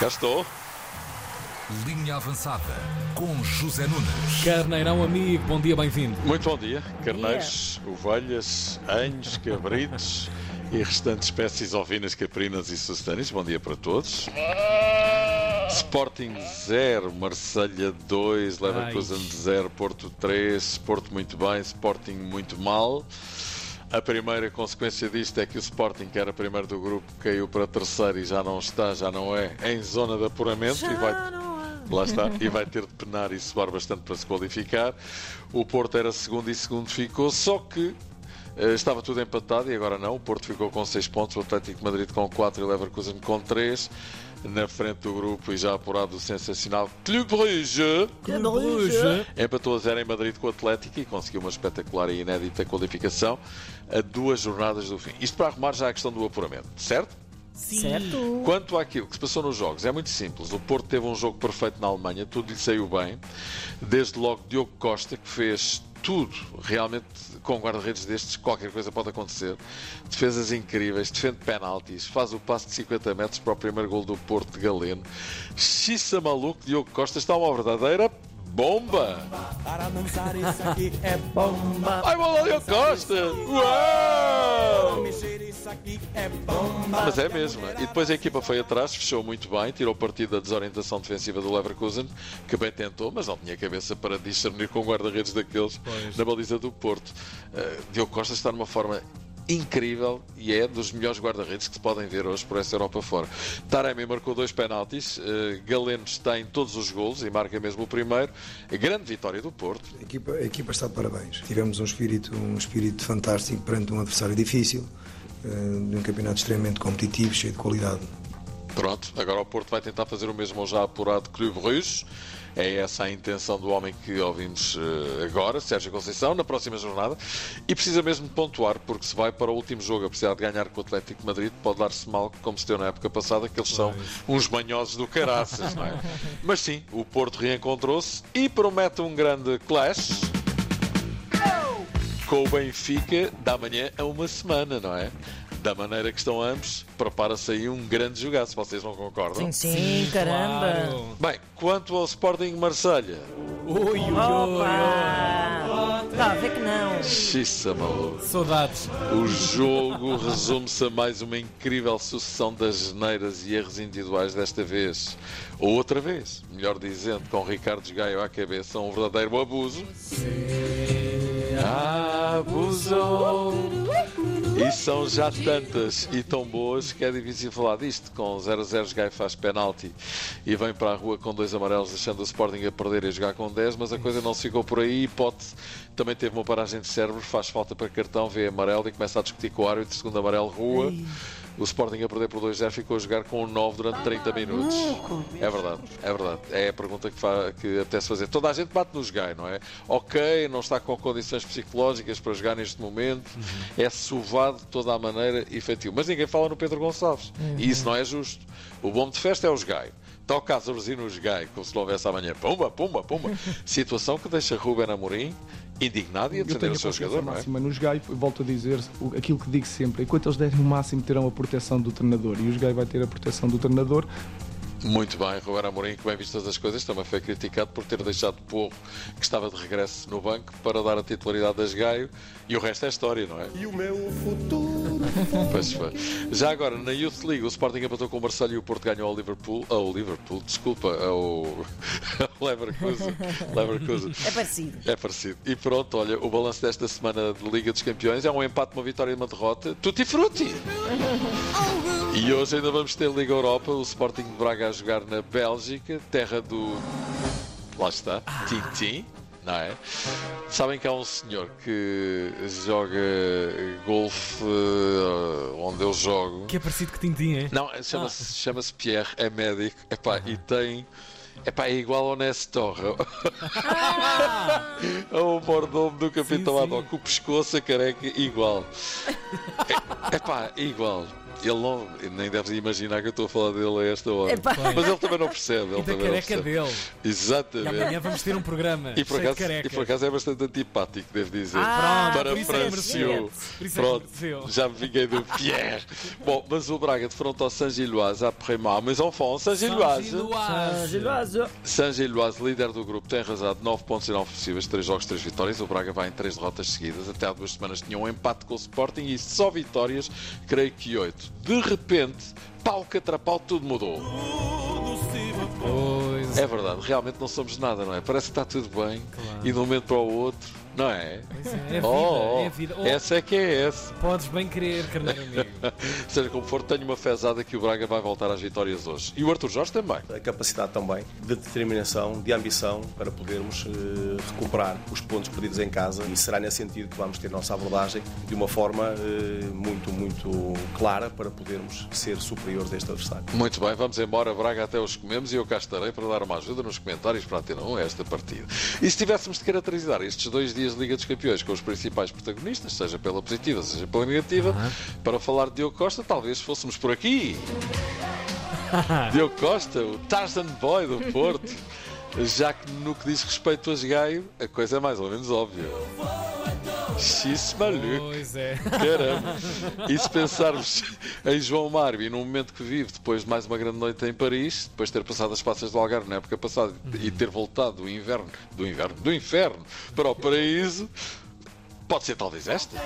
Cá estou. Linha avançada com José Nunes. Carneirão amigo, bom dia, bem-vindo. Muito bom dia. Carneiros, ovelhas, anhos, cabritos e restantes espécies ovinas, caprinas e sustanes. Bom dia para todos. Sporting 0, Marselha 2, Leverkusen 0, Porto 3, Porto muito bem, Sporting muito mal. A primeira consequência disto é que o Sporting, que era primeiro do grupo, caiu para terceiro e já não está, já não é, em zona de apuramento e vai, lá está, e vai ter de penar e suar bastante para se qualificar. O Porto era segundo e segundo ficou, só que estava tudo empatado e agora não. O Porto ficou com 6 pontos, o Atlético de Madrid com 4 e o Leverkusen com 3. Na frente do grupo e já apurado o sensacional Clube Brugge. Bruges. Empatou a zero em Madrid com o Atlético e conseguiu uma espetacular e inédita qualificação a duas jornadas do fim. Isto para arrumar já a questão do apuramento, certo? Certo. Quanto àquilo que se passou nos jogos, é muito simples. O Porto teve um jogo perfeito na Alemanha, tudo lhe saiu bem. Desde logo Diogo Costa, que fez tudo, realmente com guarda-redes destes, qualquer coisa pode acontecer. Defesas incríveis, defende penaltis, faz o passo de 50 metros para o primeiro gol do Porto de Galeno. Xissa maluco, Diogo Costa está uma verdadeira bomba! Para dançar isso aqui é bomba. Ai, bola Diogo Costa! Uau! É bomba. Mas é mesmo. E depois a equipa foi atrás, fechou muito bem, tirou partido da desorientação defensiva do Leverkusen, que bem tentou, mas não tinha cabeça para discernir com guarda-redes daqueles na baliza do Porto. Uh, Diogo Costa está numa forma incrível e é dos melhores guarda-redes que se podem ver hoje por essa Europa fora. Taremi marcou dois penaltis, uh, Galeno está em todos os golos e marca mesmo o primeiro. Grande vitória do Porto. A equipa, a equipa está de parabéns. Tivemos um espírito, um espírito fantástico perante um adversário difícil, eh, de um campeonato extremamente competitivo, cheio de qualidade. Pronto, agora o Porto vai tentar fazer o mesmo ao já apurado Clube Russo. É essa a intenção do homem que ouvimos eh, agora, Sérgio Conceição, na próxima jornada. E precisa mesmo de pontuar, porque se vai para o último jogo a precisar de ganhar com o Atlético de Madrid, pode dar-se mal, como se deu na época passada, que eles são uns manhosos do caraças, não é? Mas sim, o Porto reencontrou-se e promete um grande clash com o Benfica da manhã a uma semana, não é? Da maneira que estão ambos, prepara-se aí um grande jogaço, vocês não concordam? Sim, sim, caramba. Claro. Bem, quanto ao Sporting Marselha, Ui, ui, ui! Tá, vê que não. xiça maluco. Saudades. O jogo resume-se a mais uma incrível sucessão das geneiras e erros individuais desta vez. Ou outra vez, melhor dizendo, com Ricardo Gaio à cabeça, um verdadeiro abuso. Abusou. E são já tantas e tão boas que é difícil falar disto. Com 0 a 0, Gaio faz penalti e vem para a rua com dois amarelos, deixando o Sporting a perder e a jogar com 10. Mas a coisa não se ficou por aí. Pote também teve uma paragem de cérebro, faz falta para cartão, vê amarelo e começa a discutir com o árbitro. Segundo amarelo, rua. O Sporting a perder por 2-0 ficou a jogar com o 9 durante 30 minutos. É verdade, é verdade. É a pergunta que, fa que apetece fazer. Toda a gente bate nos gai, não é? Ok, não está com condições psicológicas para jogar neste momento, é sovado de toda a maneira efetivo. Mas ninguém fala no Pedro Gonçalves. E isso não é justo. O bom de festa é os gai. Toca a Zorzinho os gai, como se não houvesse amanhã. Pumba, pumba, pumba. Situação que deixa Ruben Amorim indignado e a defender o seu jogador, não é? máxima nos Gai, volto a dizer aquilo que digo sempre, enquanto eles derem o máximo terão a proteção do treinador e os Gai vai ter a proteção do treinador, Muito bem, Ruben Amorim, que bem vistas as coisas, também foi criticado por ter deixado Porro, que estava de regresso no banco, para dar a titularidade das Gaio, e o resto é história, não é? E o meu futuro. Pois foi. Já agora, na Youth League, o Sporting empatou com o Marseille e o Porto ganhou ao Liverpool, ao Liverpool, desculpa, ao, ao Leverkusen. Leverkusen. É parecido. É parecido. E pronto, olha, o balanço desta semana de Liga dos Campeões é um empate, uma vitória e uma derrota. Tutti frutti! E hoje ainda vamos ter Liga Europa, o Sporting de Braga a jogar na Bélgica, terra do. Lá está, Tintin. Não é? Sabem que há um senhor que joga golfe eh, onde eu jogo. Que é parecido que Tintin, é? Não, chama-se chama-se Pierre, é médico epá, e tem. Epá, é igual ao Nestor. É o mordomo do Capitão. Haddock, o pescoço, a careca, igual. É, epá, igual. Ele não, nem deve imaginar que eu estou a falar dele a esta hora. Epá. Mas ele também não percebe. Ele E da careca percebe. dele. E Exatamente. amanhã vamos ter um programa E por, de acaso, e por acaso é bastante antipático, devo dizer. Ah, para é Francio. mereceu. Por isso é que Pronto, já me vinguei do Pierre. Bom, mas o Braga defronta ao Saint-Gilloise après-midi. Mas enfants, Saint-Gilloise. Saint-Gilloise. Saint-Gilloise, líder do grupo, tem arrasado 9 pontos e 9 possíveis, 3 jogos, 3 vitórias. O Braga vai em 3 derrotas seguidas. Até há duas semanas tinha um empate com o Sporting e só vitórias, creio que 8. De repente, pau que atrapau, tudo mudou. Pois É verdade, realmente não somos nada, não é? Parece que está tudo bem e de um momento para o outro, não é? Pois é, é vida, Oh, é oh, vida. Oh, essa é que é essa. Podes bem querer, carneiro amigo. Seja como for, tenho uma fezada que o Braga vai voltar às vitórias hoje. E o Arthur Jorge também. a capacidade também de determinação, de ambição para podermos eh, recuperar os pontos perdidos em casa e será nesse sentido que vamos ter nossa abordagem de uma forma eh, muito, muito clara para podermos ser superiores a este adversário. Muito bem, vamos embora, Braga, até os comemos e eu cá estarei para dar uma ajuda nos comentários para ter um a esta partida. E se tivéssemos de caracterizar estes dois dias de Liga dos Campeões com os principais protagonistas, seja pela positiva, seja pela negativa, para falar de Diogo Costa, talvez fôssemos por aqui. Diogo Costa, o Tarzan Boy do Porto. Já que no que diz respeito a Gaio, a coisa é mais ou menos óbvia. X maluco. Pois é. Caramba! E se pensarmos em João Mário e num momento que vive depois de mais uma grande noite em Paris, depois de ter passado as passas do Algarve na época passada e ter voltado do inverno, do inverno, do inferno para o paraíso, pode ser talvez esta?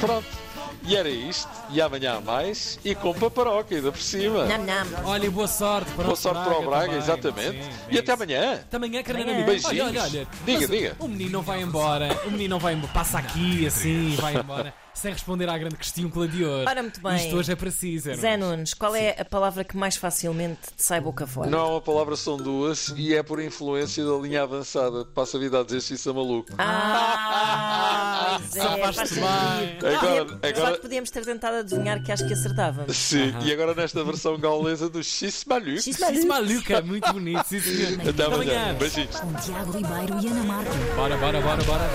Pronto. E era isto, e amanhã há mais, e com paparoca ainda por cima. Nham, nham. Olha, e boa sorte para Boa o sorte para o Braga, também. exatamente. Sim, e é até isso. amanhã. Até amanhã, Amanhã. amigo. Olha, Beijinhos. olha, olha. Diga, Mas diga. O menino não vai embora. O menino não vai embora. Passa aqui assim e vai embora. Sem responder à grande questão gladiador. Ora, muito bem. Isto hoje é para si, Zé Zé Nunes. Qual é a palavra que mais facilmente te sai boca fora? Não é uma palavra, são duas, e é por influência da linha avançada. Passa a vida a dizer xissa maluco. Ah, pois é, faz sentido. Agora- Só agora- que podíamos ter tentado adivinhar que acho que acertávamos. Sim, e agora nesta versão gaulesa do xisse maluco. Xis Isso maluca, muito bonito. Sim. Até amanhã. Beijinhos. Com Tiago Ribeiro e Ana Marco. Bora, bora, bora, bora.